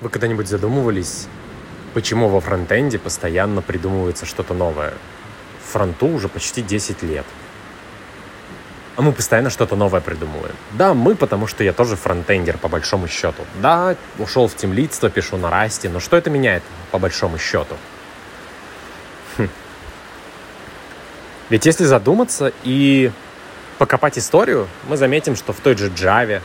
Вы когда-нибудь задумывались, почему во фронтенде постоянно придумывается что-то новое? Фронту уже почти 10 лет. А мы постоянно что-то новое придумываем. Да, мы, потому что я тоже фронтендер, по большому счету. Да, ушел в темлицство, пишу на расте, но что это меняет, по большому счету? Хм. Ведь если задуматься и покопать историю, мы заметим, что в той же Java,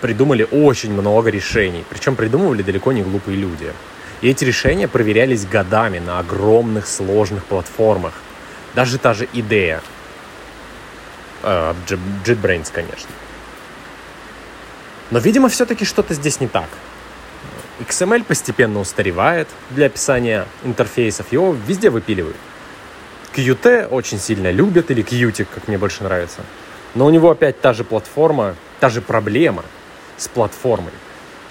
придумали очень много решений. Причем придумывали далеко не глупые люди. И эти решения проверялись годами на огромных сложных платформах. Даже та же идея. Э, JetBrains, конечно. Но, видимо, все-таки что-то здесь не так. XML постепенно устаревает для описания интерфейсов, его везде выпиливают. Qt очень сильно любят, или Qt, как мне больше нравится. Но у него опять та же платформа, та же проблема с платформой.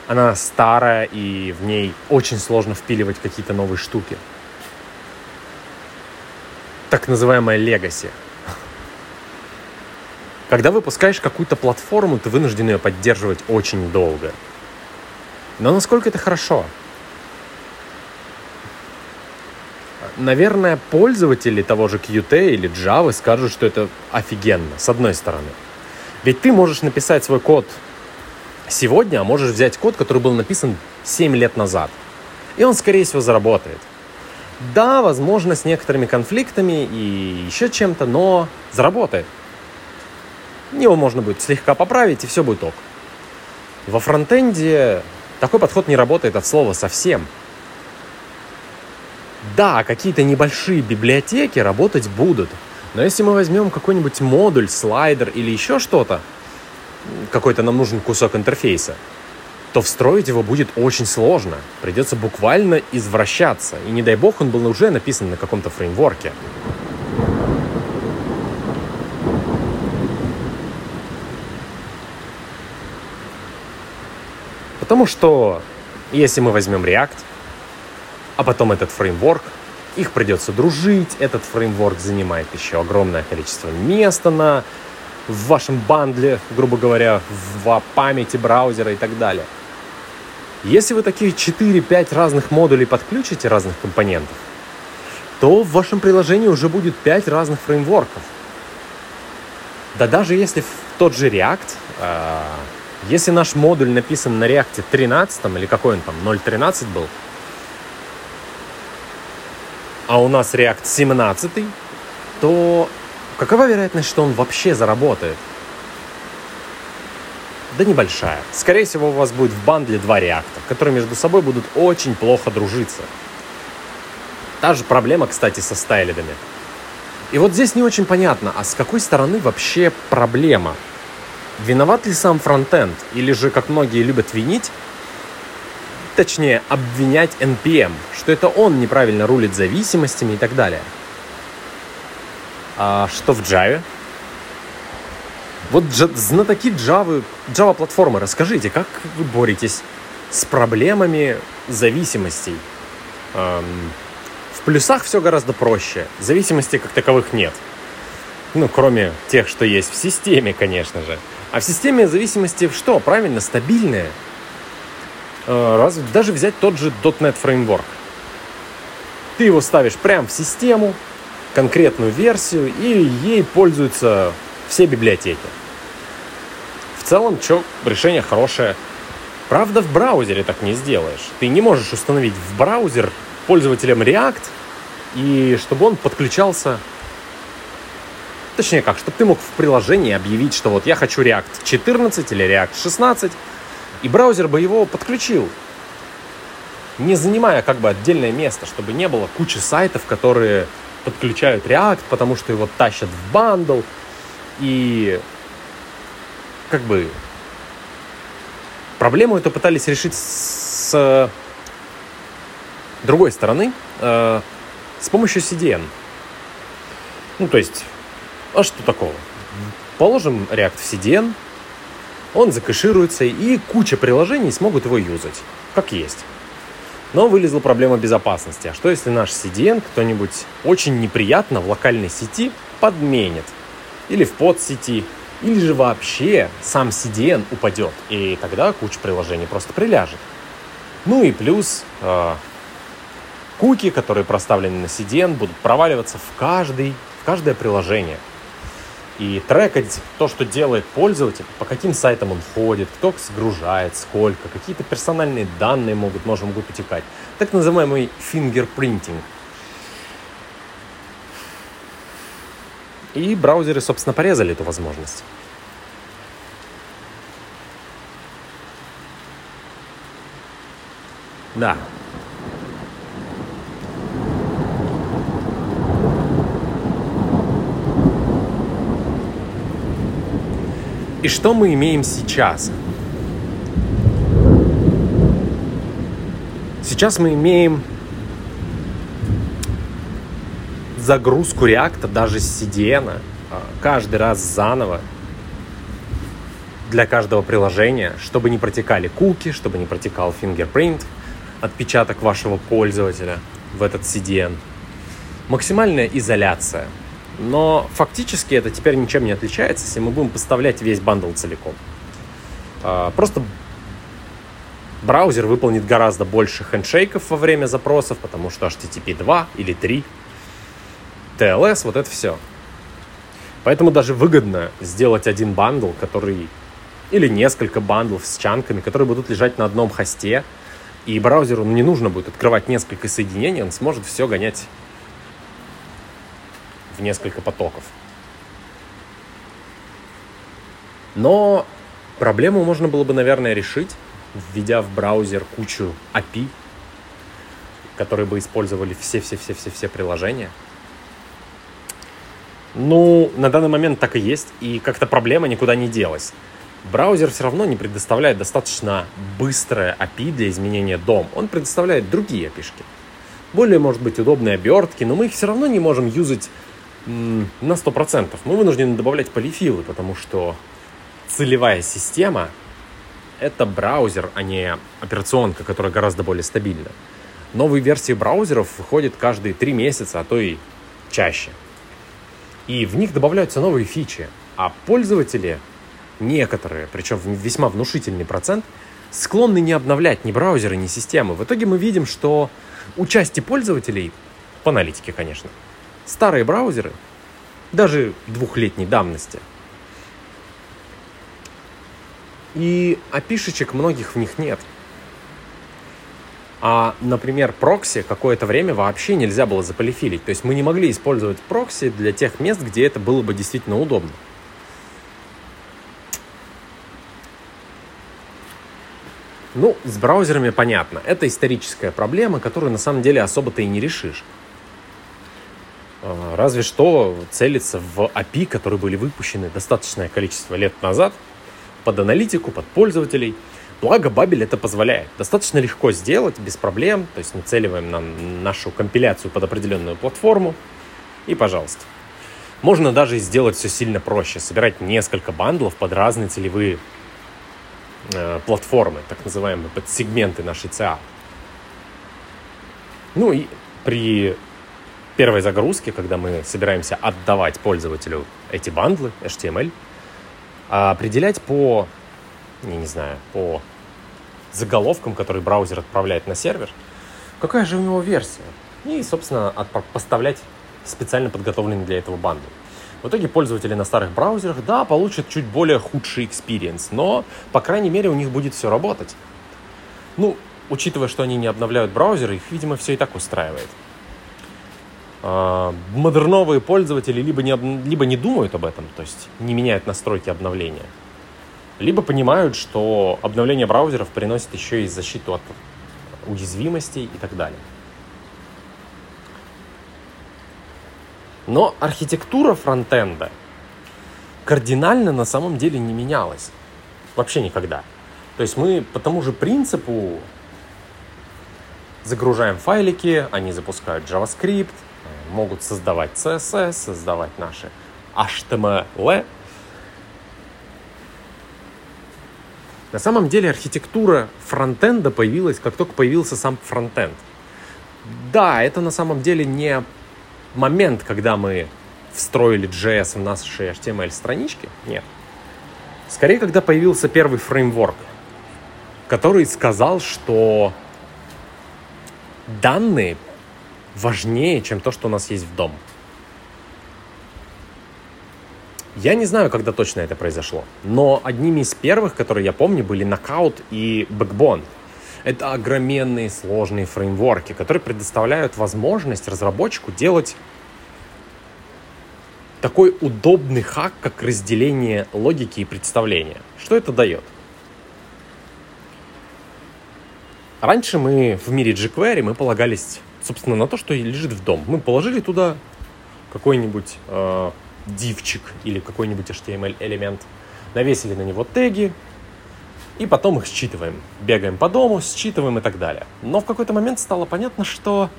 Она старая, и в ней очень сложно впиливать какие-то новые штуки. Так называемая легаси. Когда выпускаешь какую-то платформу, ты вынужден ее поддерживать очень долго. Но насколько это хорошо? Наверное, пользователи того же Qt или Java скажут, что это офигенно, с одной стороны. Ведь ты можешь написать свой код сегодня, а можешь взять код, который был написан 7 лет назад. И он, скорее всего, заработает. Да, возможно, с некоторыми конфликтами и еще чем-то, но заработает. Его можно будет слегка поправить, и все будет ок. Во фронтенде такой подход не работает от слова совсем. Да, какие-то небольшие библиотеки работать будут – но если мы возьмем какой-нибудь модуль, слайдер или еще что-то, какой-то нам нужен кусок интерфейса, то встроить его будет очень сложно. Придется буквально извращаться. И не дай бог он был уже написан на каком-то фреймворке. Потому что если мы возьмем React, а потом этот фреймворк, их придется дружить, этот фреймворк занимает еще огромное количество места на, в вашем бандле, грубо говоря, в памяти браузера и так далее. Если вы такие 4-5 разных модулей подключите, разных компонентов, то в вашем приложении уже будет 5 разных фреймворков. Да даже если в тот же React, э, если наш модуль написан на React 13, или какой он там, 0.13 был, а у нас React 17, то какова вероятность, что он вообще заработает? Да небольшая. Скорее всего, у вас будет в бандле два реакта, которые между собой будут очень плохо дружиться. Та же проблема, кстати, со стайлидами. И вот здесь не очень понятно, а с какой стороны вообще проблема? Виноват ли сам фронтенд? Или же, как многие любят винить, точнее, обвинять NPM, что это он неправильно рулит зависимостями и так далее. А что в Java? Вот знатоки Java, Java платформы, расскажите, как вы боретесь с проблемами зависимостей? Эм, в плюсах все гораздо проще. Зависимостей как таковых нет. Ну, кроме тех, что есть в системе, конечно же. А в системе зависимости что? Правильно, стабильные. Э, раз, даже взять тот же .NET Framework. Ты его ставишь прямо в систему, конкретную версию, и ей пользуются все библиотеки. В целом, что, решение хорошее. Правда, в браузере так не сделаешь. Ты не можешь установить в браузер пользователям React, и чтобы он подключался Точнее как, чтобы ты мог в приложении объявить, что вот я хочу React 14 или React 16, и браузер бы его подключил, не занимая как бы отдельное место, чтобы не было кучи сайтов, которые подключают React, потому что его тащат в бандл. И как бы проблему эту пытались решить с другой стороны, э, с помощью CDN. Ну, то есть, а что такого? Положим React в CDN, он закэшируется, и куча приложений смогут его юзать, как есть. Но вылезла проблема безопасности. А что если наш CDN кто-нибудь очень неприятно в локальной сети подменит? Или в подсети? Или же вообще сам CDN упадет, и тогда куча приложений просто приляжет. Ну и плюс э, куки, которые проставлены на CDN, будут проваливаться в, каждый, в каждое приложение. И трекать то, что делает пользователь, по каким сайтам он ходит, кто загружает, сколько, какие-то персональные данные могут, можем могут утекать. Так называемый фингерпринтинг. И браузеры, собственно, порезали эту возможность. Да. И что мы имеем сейчас? Сейчас мы имеем загрузку реакта даже с CDN а, каждый раз заново для каждого приложения, чтобы не протекали куки, чтобы не протекал fingerprint – отпечаток вашего пользователя в этот CDN. Максимальная изоляция. Но фактически это теперь ничем не отличается, если мы будем поставлять весь бандл целиком. А, просто браузер выполнит гораздо больше хендшейков во время запросов, потому что HTTP 2 или 3, TLS, вот это все. Поэтому даже выгодно сделать один бандл, который или несколько бандлов с чанками, которые будут лежать на одном хосте, и браузеру не нужно будет открывать несколько соединений, он сможет все гонять в несколько потоков. Но проблему можно было бы, наверное, решить, введя в браузер кучу API, которые бы использовали все-все-все-все-все приложения. Ну, на данный момент так и есть, и как-то проблема никуда не делась браузер все равно не предоставляет достаточно быстрое API для изменения DOM. Он предоставляет другие API. -шки. Более, может быть, удобные обертки, но мы их все равно не можем юзать на 100%. Мы вынуждены добавлять полифилы, потому что целевая система — это браузер, а не операционка, которая гораздо более стабильна. Новые версии браузеров выходят каждые три месяца, а то и чаще. И в них добавляются новые фичи, а пользователи некоторые, причем весьма внушительный процент, склонны не обновлять ни браузеры, ни системы. В итоге мы видим, что у части пользователей, по аналитике, конечно, старые браузеры, даже двухлетней давности, и опишечек многих в них нет. А, например, прокси какое-то время вообще нельзя было заполифилить. То есть мы не могли использовать прокси для тех мест, где это было бы действительно удобно. Ну, с браузерами понятно. Это историческая проблема, которую на самом деле особо-то и не решишь. А, разве что целиться в API, которые были выпущены достаточное количество лет назад, под аналитику, под пользователей. Благо, Бабель это позволяет. Достаточно легко сделать, без проблем. То есть нацеливаем на нашу компиляцию под определенную платформу. И пожалуйста. Можно даже сделать все сильно проще. Собирать несколько бандлов под разные целевые Э, платформы, так называемые подсегменты нашей CA. Ну и при первой загрузке, когда мы собираемся отдавать пользователю эти бандлы HTML, определять по, я не знаю, по заголовкам, которые браузер отправляет на сервер, какая же у него версия. И, собственно, поставлять специально подготовленный для этого бандл. В итоге пользователи на старых браузерах, да, получат чуть более худший experience, но, по крайней мере, у них будет все работать. Ну, учитывая, что они не обновляют браузеры, их, видимо, все и так устраивает. А, модерновые пользователи либо не, либо не думают об этом, то есть не меняют настройки обновления, либо понимают, что обновление браузеров приносит еще и защиту от уязвимостей и так далее. Но архитектура фронтенда кардинально на самом деле не менялась. Вообще никогда. То есть мы по тому же принципу загружаем файлики, они запускают JavaScript, могут создавать CSS, создавать наши HTML. На самом деле архитектура фронтенда появилась, как только появился сам фронтенд. Да, это на самом деле не момент, когда мы встроили JS в наши HTML-странички, нет. Скорее, когда появился первый фреймворк, который сказал, что данные важнее, чем то, что у нас есть в дом. Я не знаю, когда точно это произошло, но одними из первых, которые я помню, были Knockout и Backbone. Это огроменные сложные фреймворки, которые предоставляют возможность разработчику делать такой удобный хак, как разделение логики и представления. Что это дает? Раньше мы в мире jQuery мы полагались, собственно, на то, что лежит в дом. Мы положили туда какой-нибудь э, дивчик или какой-нибудь HTML элемент, навесили на него теги, и потом их считываем. Бегаем по дому, считываем и так далее. Но в какой-то момент стало понятно, что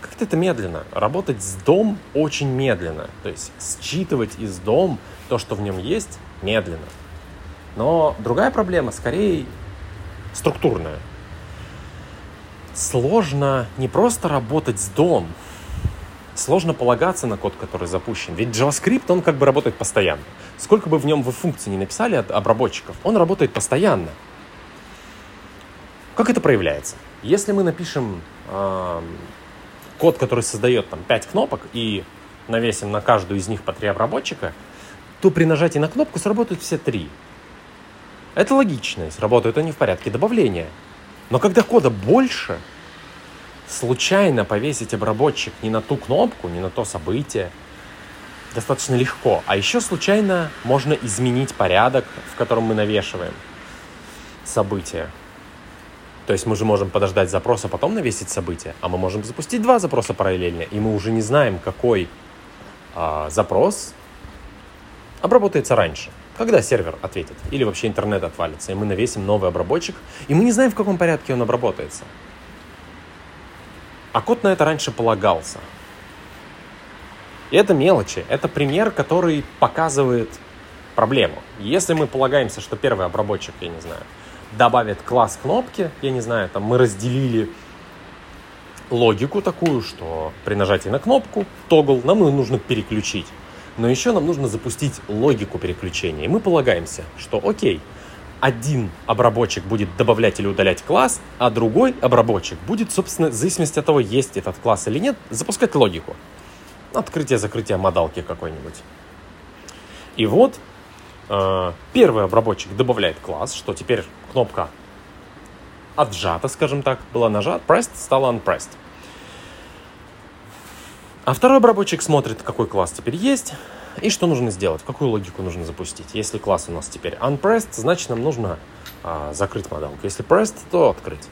как-то это медленно. Работать с дом очень медленно. То есть считывать из дом то, что в нем есть, медленно. Но другая проблема скорее структурная сложно не просто работать с дом, сложно полагаться на код, который запущен. Ведь JavaScript, он как бы работает постоянно. Сколько бы в нем вы функций не написали от обработчиков, он работает постоянно. Как это проявляется? Если мы напишем э, код, который создает там 5 кнопок и навесим на каждую из них по 3 обработчика, то при нажатии на кнопку сработают все три. Это логично, сработают они в порядке добавления. Но когда кода больше, случайно повесить обработчик не на ту кнопку, не на то событие, достаточно легко. А еще случайно можно изменить порядок, в котором мы навешиваем события. То есть мы же можем подождать запроса, потом навесить событие, а мы можем запустить два запроса параллельно, и мы уже не знаем, какой а, запрос обработается раньше. Когда сервер ответит, или вообще интернет отвалится, и мы навесим новый обработчик, и мы не знаем, в каком порядке он обработается. А код на это раньше полагался. И это мелочи. Это пример, который показывает проблему. Если мы полагаемся, что первый обработчик, я не знаю, добавит класс кнопки, я не знаю, там мы разделили логику такую, что при нажатии на кнопку, тогл, нам нужно переключить но еще нам нужно запустить логику переключения. И мы полагаемся, что окей, один обработчик будет добавлять или удалять класс, а другой обработчик будет, собственно, в зависимости от того, есть этот класс или нет, запускать логику. Открытие-закрытие модалки какой-нибудь. И вот э, первый обработчик добавляет класс, что теперь кнопка отжата, скажем так, была нажата, pressed, стала unpressed. А второй обработчик смотрит, какой класс теперь есть, и что нужно сделать, какую логику нужно запустить. Если класс у нас теперь unpressed, значит нам нужно а, закрыть модалку. Если pressed, то открыть.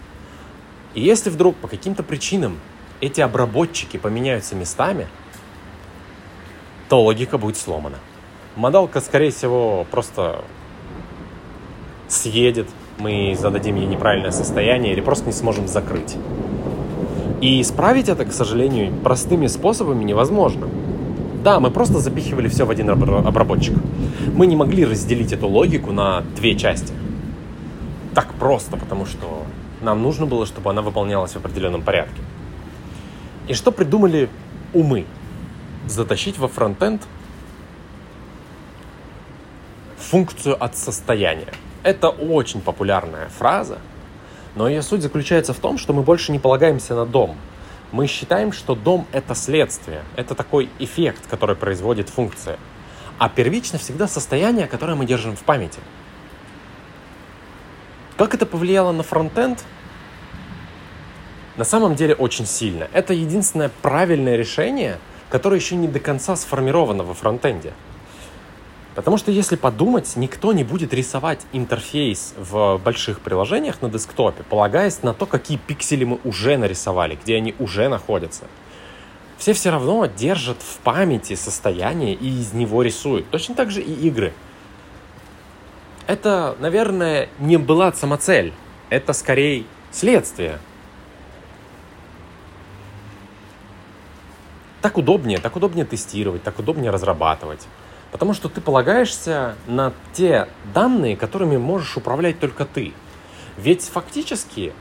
И если вдруг по каким-то причинам эти обработчики поменяются местами, то логика будет сломана. Модалка, скорее всего, просто съедет, мы зададим ей неправильное состояние или просто не сможем закрыть. И исправить это, к сожалению, простыми способами невозможно. Да, мы просто запихивали все в один обработчик. Мы не могли разделить эту логику на две части. Так просто, потому что нам нужно было, чтобы она выполнялась в определенном порядке. И что придумали умы? Затащить во фронтенд функцию от состояния. Это очень популярная фраза, но ее суть заключается в том, что мы больше не полагаемся на дом. Мы считаем, что дом — это следствие, это такой эффект, который производит функция. А первично всегда состояние, которое мы держим в памяти. Как это повлияло на фронтенд? На самом деле очень сильно. Это единственное правильное решение, которое еще не до конца сформировано во фронтенде. Потому что если подумать, никто не будет рисовать интерфейс в больших приложениях на десктопе, полагаясь на то, какие пиксели мы уже нарисовали, где они уже находятся. Все все равно держат в памяти состояние и из него рисуют. Точно так же и игры. Это, наверное, не была самоцель. Это скорее следствие. Так удобнее, так удобнее тестировать, так удобнее разрабатывать. Потому что ты полагаешься на те данные, которыми можешь управлять только ты. Ведь фактически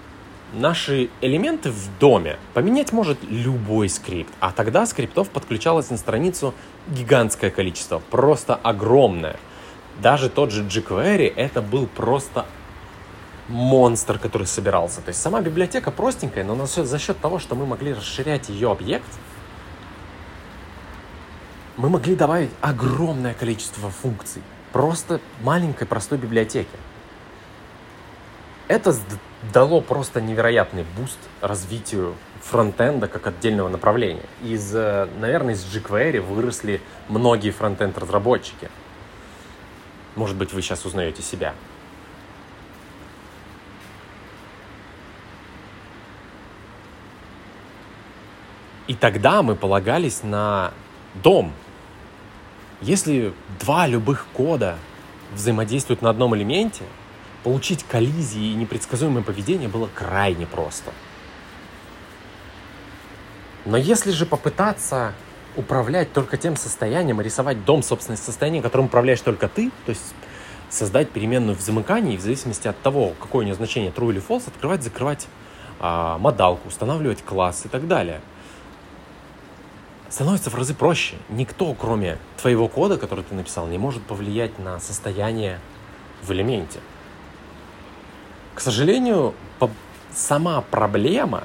наши элементы в доме поменять может любой скрипт. А тогда скриптов подключалось на страницу гигантское количество, просто огромное. Даже тот же jQuery это был просто монстр, который собирался. То есть сама библиотека простенькая, но за счет того, что мы могли расширять ее объект, мы могли добавить огромное количество функций. Просто маленькой простой библиотеки. Это дало просто невероятный boost развитию фронтенда как отдельного направления. Из, э, наверное, из jQuery выросли многие фронтенд разработчики. Может быть, вы сейчас узнаете себя. И тогда мы полагались на дом. Если два любых кода взаимодействуют на одном элементе, получить коллизии и непредсказуемое поведение было крайне просто. Но если же попытаться управлять только тем состоянием рисовать дом собственное состояние, которым управляешь только ты, то есть создать переменную в замыкании, в зависимости от того, какое у нее значение true или false, открывать, закрывать а, модалку, устанавливать класс и так далее. Становится в разы проще. Никто, кроме твоего кода, который ты написал, не может повлиять на состояние в элементе. К сожалению, сама проблема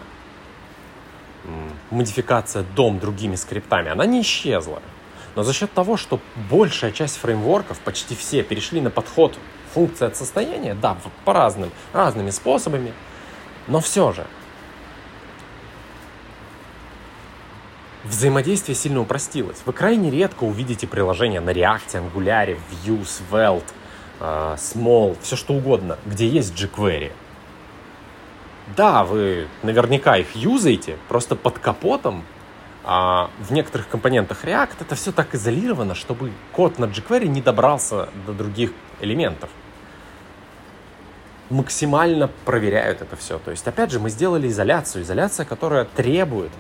модификация дом другими скриптами, она не исчезла. Но за счет того, что большая часть фреймворков, почти все, перешли на подход функции от состояния, да, по разным, разными способами, но все же взаимодействие сильно упростилось. Вы крайне редко увидите приложения на React, Angular, Vue, Svelte, э, Small, все что угодно, где есть jQuery. Да, вы наверняка их юзаете, просто под капотом а в некоторых компонентах React это все так изолировано, чтобы код на jQuery не добрался до других элементов. Максимально проверяют это все. То есть, опять же, мы сделали изоляцию. Изоляция, которая требует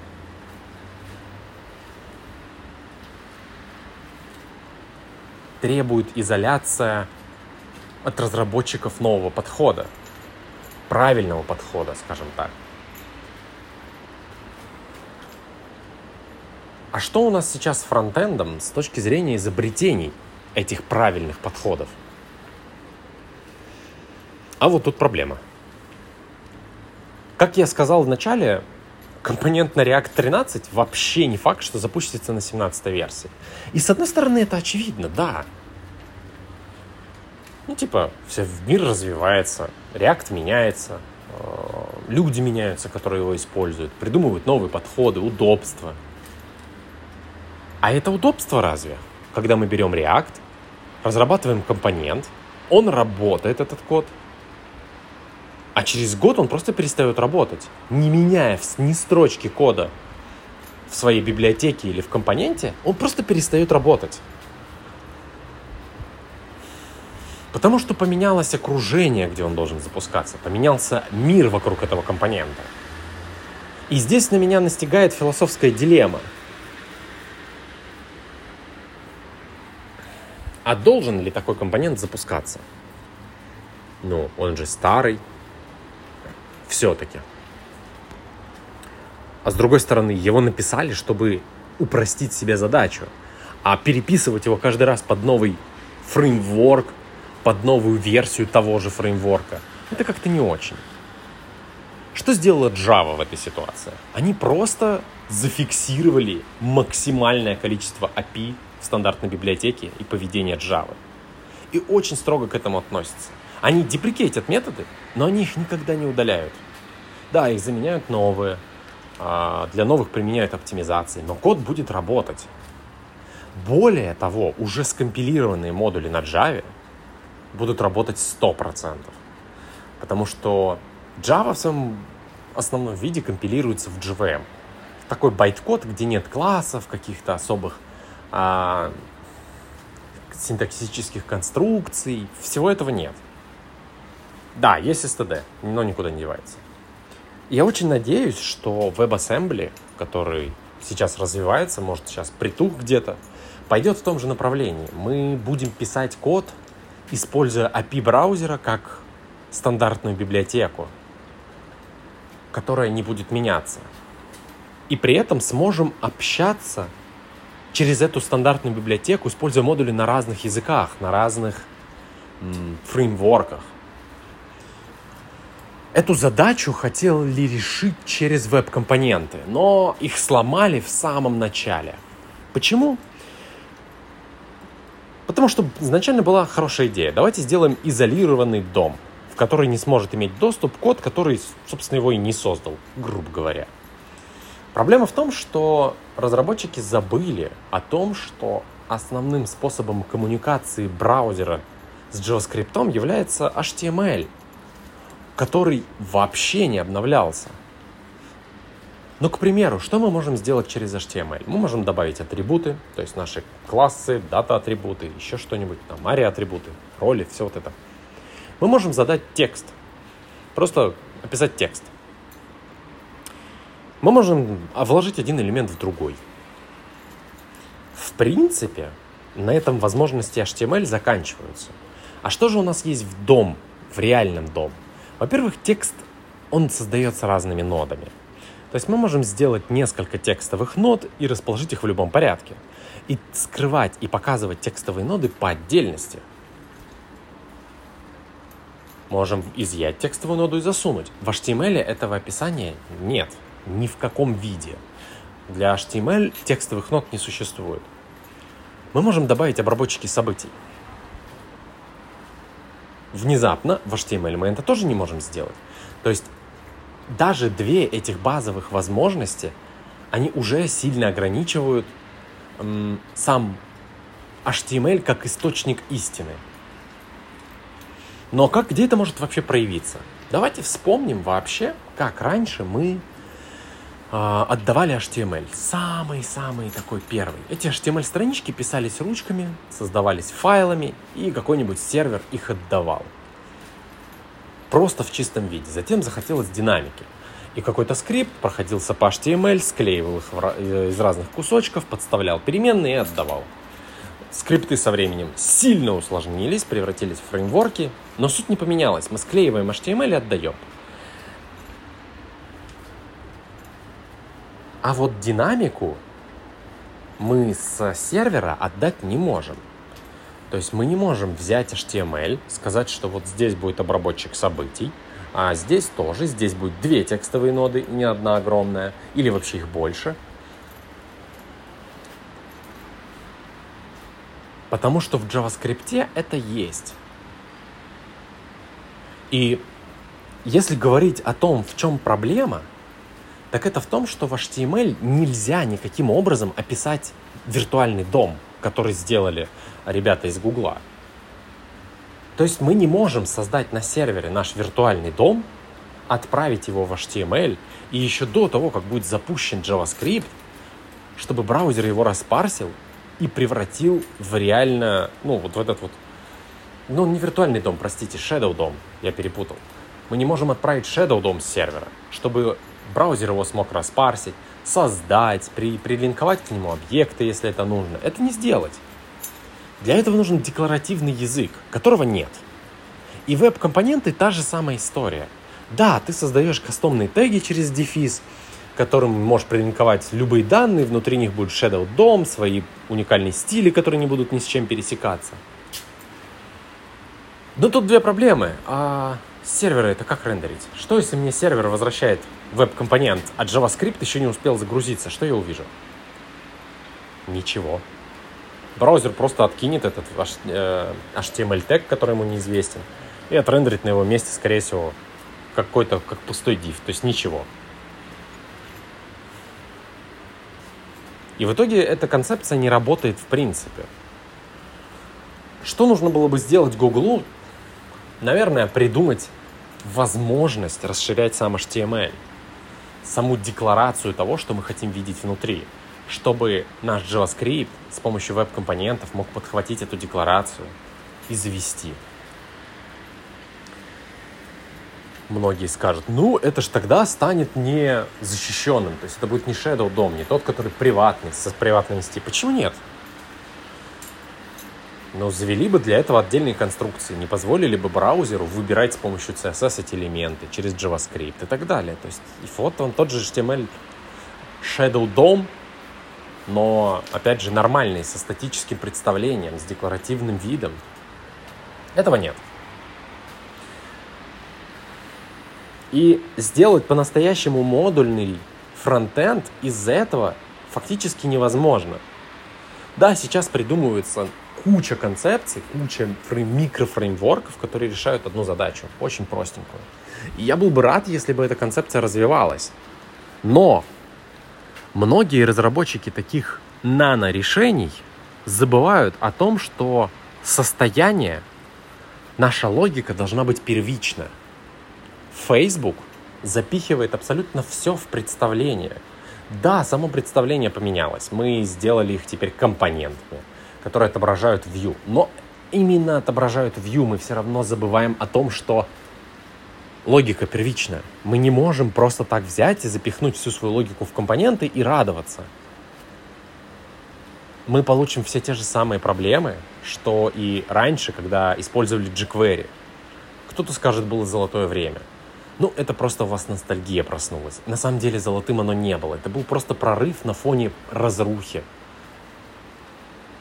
требует изоляция от разработчиков нового подхода, правильного подхода, скажем так. А что у нас сейчас с фронтендом с точки зрения изобретений этих правильных подходов? А вот тут проблема. Как я сказал в начале, компонент на React 13 вообще не факт, что запустится на 17 версии. И с одной стороны это очевидно, да. Ну типа, все, мир развивается, React меняется, э, люди меняются, которые его используют, придумывают новые подходы, удобства – а это удобство разве? Когда мы берем React, разрабатываем компонент, он работает, этот код, а через год он просто перестает работать, не меняя ни строчки кода в своей библиотеке или в компоненте, он просто перестает работать. Потому что поменялось окружение, где он должен запускаться, поменялся мир вокруг этого компонента. И здесь на меня настигает философская дилемма – А должен ли такой компонент запускаться? Ну, он же старый. Все-таки. А с другой стороны, его написали, чтобы упростить себе задачу. А переписывать его каждый раз под новый фреймворк, под новую версию того же фреймворка, это как-то не очень. Что сделала Java в этой ситуации? Они просто зафиксировали максимальное количество API в стандартной библиотеке и поведение Java. И очень строго к этому относятся. Они deprecate ят методы, но они их никогда не удаляют. Да, их заменяют новые, а, для новых применяют оптимизации, но код будет работать. Более того, уже скомпилированные модули на Java будут работать 100%. Потому что Java в своем основном виде компилируется в JVM. Такой байт-код, где нет классов, каких-то особых а, синтаксических конструкций, всего этого нет. Да, есть STD, но никуда не девается. Я очень надеюсь, что WebAssembly, который сейчас развивается, может сейчас притух где-то, пойдет в том же направлении. Мы будем писать код, используя API браузера как стандартную библиотеку, которая не будет меняться. И при этом сможем общаться через эту стандартную библиотеку, используя модули на разных языках, на разных м, фреймворках. Эту задачу хотели решить через веб-компоненты, но их сломали в самом начале. Почему? Потому что изначально была хорошая идея. Давайте сделаем изолированный дом, в который не сможет иметь доступ код, который, собственно, его и не создал, грубо говоря. Проблема в том, что разработчики забыли о том, что основным способом коммуникации браузера с JavaScript является HTML – который вообще не обновлялся. Ну, к примеру, что мы можем сделать через HTML? Мы можем добавить атрибуты, то есть наши классы, дата-атрибуты, еще что-нибудь, там, ари-атрибуты, роли, все вот это. Мы можем задать текст, просто описать текст. Мы можем вложить один элемент в другой. В принципе, на этом возможности HTML заканчиваются. А что же у нас есть в дом, в реальном дом? Во-первых, текст, он создается разными нодами. То есть мы можем сделать несколько текстовых нод и расположить их в любом порядке. И скрывать и показывать текстовые ноды по отдельности. Можем изъять текстовую ноду и засунуть. В HTML этого описания нет. Ни в каком виде. Для HTML текстовых нод не существует. Мы можем добавить обработчики событий внезапно в HTML мы это тоже не можем сделать. То есть даже две этих базовых возможности, они уже сильно ограничивают эм, сам HTML как источник истины. Но как, где это может вообще проявиться? Давайте вспомним вообще, как раньше мы отдавали HTML. Самый-самый такой первый. Эти HTML-странички писались ручками, создавались файлами, и какой-нибудь сервер их отдавал. Просто в чистом виде. Затем захотелось динамики. И какой-то скрипт проходился по HTML, склеивал их э, из разных кусочков, подставлял переменные и отдавал. Скрипты со временем сильно усложнились, превратились в фреймворки, но суть не поменялась. Мы склеиваем HTML и отдаем. А вот динамику мы с сервера отдать не можем. То есть мы не можем взять HTML, сказать, что вот здесь будет обработчик событий, а здесь тоже, здесь будет две текстовые ноды, не одна огромная, или вообще их больше. Потому что в JavaScript это есть. И если говорить о том, в чем проблема, так это в том, что в HTML нельзя никаким образом описать виртуальный дом, который сделали ребята из Гугла. То есть мы не можем создать на сервере наш виртуальный дом, отправить его в HTML, и еще до того, как будет запущен JavaScript, чтобы браузер его распарсил и превратил в реально, ну, вот в этот вот, ну, не виртуальный дом, простите, Shadow дом, я перепутал. Мы не можем отправить Shadow дом с сервера, чтобы браузер его смог распарсить, создать, при, прилинковать к нему объекты, если это нужно. Это не сделать. Для этого нужен декларативный язык, которого нет. И веб-компоненты та же самая история. Да, ты создаешь кастомные теги через дефис, которым можешь прилинковать любые данные, внутри них будет Shadow DOM, свои уникальные стили, которые не будут ни с чем пересекаться. Но тут две проблемы. А серверы это как рендерить? Что если мне сервер возвращает веб-компонент, а JavaScript еще не успел загрузиться? Что я увижу? Ничего браузер просто откинет этот HTML тег, который ему неизвестен, и отрендерит на его месте, скорее всего, какой-то как пустой div, то есть ничего. И в итоге эта концепция не работает в принципе. Что нужно было бы сделать Google? Наверное, придумать возможность расширять сам HTML, саму декларацию того, что мы хотим видеть внутри чтобы наш JavaScript с помощью веб-компонентов мог подхватить эту декларацию и завести. Многие скажут, ну это же тогда станет не защищенным, то есть это будет не Shadow DOM, не тот, который приватный, со приватной инсти. Почему нет? Но завели бы для этого отдельные конструкции, не позволили бы браузеру выбирать с помощью CSS эти элементы через JavaScript и так далее. То есть и вот он тот же HTML Shadow DOM но, опять же, нормальный, со статическим представлением, с декларативным видом. Этого нет. И сделать по-настоящему модульный фронтенд из-за этого фактически невозможно. Да, сейчас придумывается куча концепций, куча микрофреймворков, которые решают одну задачу, очень простенькую. И я был бы рад, если бы эта концепция развивалась. Но многие разработчики таких нано-решений забывают о том, что состояние, наша логика должна быть первична. Facebook запихивает абсолютно все в представление. Да, само представление поменялось. Мы сделали их теперь компонентами, которые отображают view. Но именно отображают view мы все равно забываем о том, что логика первичная. Мы не можем просто так взять и запихнуть всю свою логику в компоненты и радоваться. Мы получим все те же самые проблемы, что и раньше, когда использовали jQuery. Кто-то скажет, было золотое время. Ну, это просто у вас ностальгия проснулась. На самом деле золотым оно не было. Это был просто прорыв на фоне разрухи.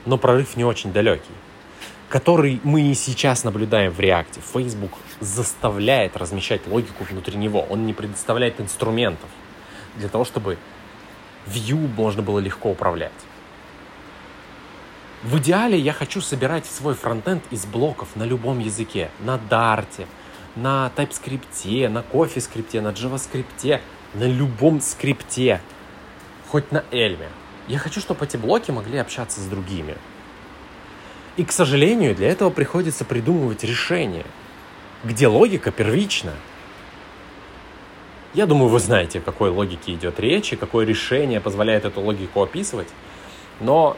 Но прорыв не очень далекий который мы и сейчас наблюдаем в реакте. Facebook заставляет размещать логику внутри него. Он не предоставляет инструментов для того, чтобы View можно было легко управлять. В идеале я хочу собирать свой фронтенд из блоков на любом языке. На Dart, на TypeScript, на CoffeeScript, на JavaScript, на любом скрипте. Хоть на Elm. Я хочу, чтобы эти блоки могли общаться с другими. И, к сожалению, для этого приходится придумывать решения, где логика первична. Я думаю, вы знаете, о какой логике идет речь и какое решение позволяет эту логику описывать. Но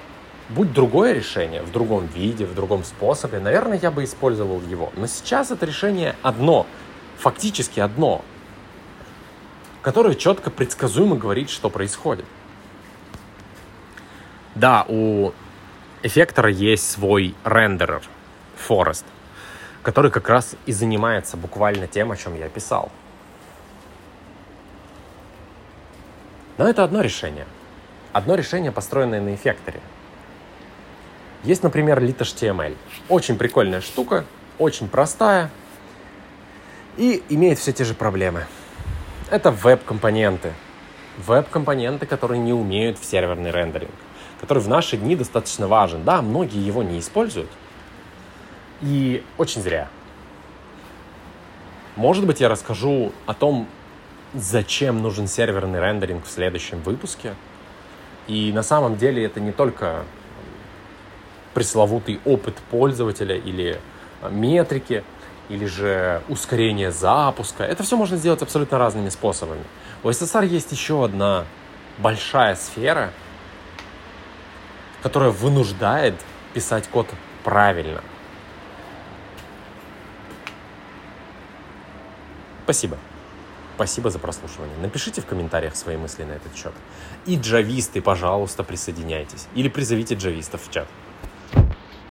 будь другое решение, в другом виде, в другом способе, наверное, я бы использовал его. Но сейчас это решение одно, фактически одно, которое четко предсказуемо говорит, что происходит. Да, у эффектора есть свой рендерер Forest, который как раз и занимается буквально тем, о чем я писал. Но это одно решение. Одно решение, построенное на эффекторе. Есть, например, lit.html. Очень прикольная штука, очень простая и имеет все те же проблемы. Это веб-компоненты. Веб-компоненты, которые не умеют в серверный рендеринг который в наши дни достаточно важен. Да, многие его не используют. И очень зря. Может быть, я расскажу о том, зачем нужен серверный рендеринг в следующем выпуске. И на самом деле это не только пресловутый опыт пользователя или а, метрики, или же ускорение запуска. Это все можно сделать абсолютно разными способами. У SSR есть еще одна большая сфера, которая вынуждает писать код правильно. Спасибо. Спасибо за прослушивание. Напишите в комментариях свои мысли на этот счет. И джависты, пожалуйста, присоединяйтесь. Или призовите джавистов в чат.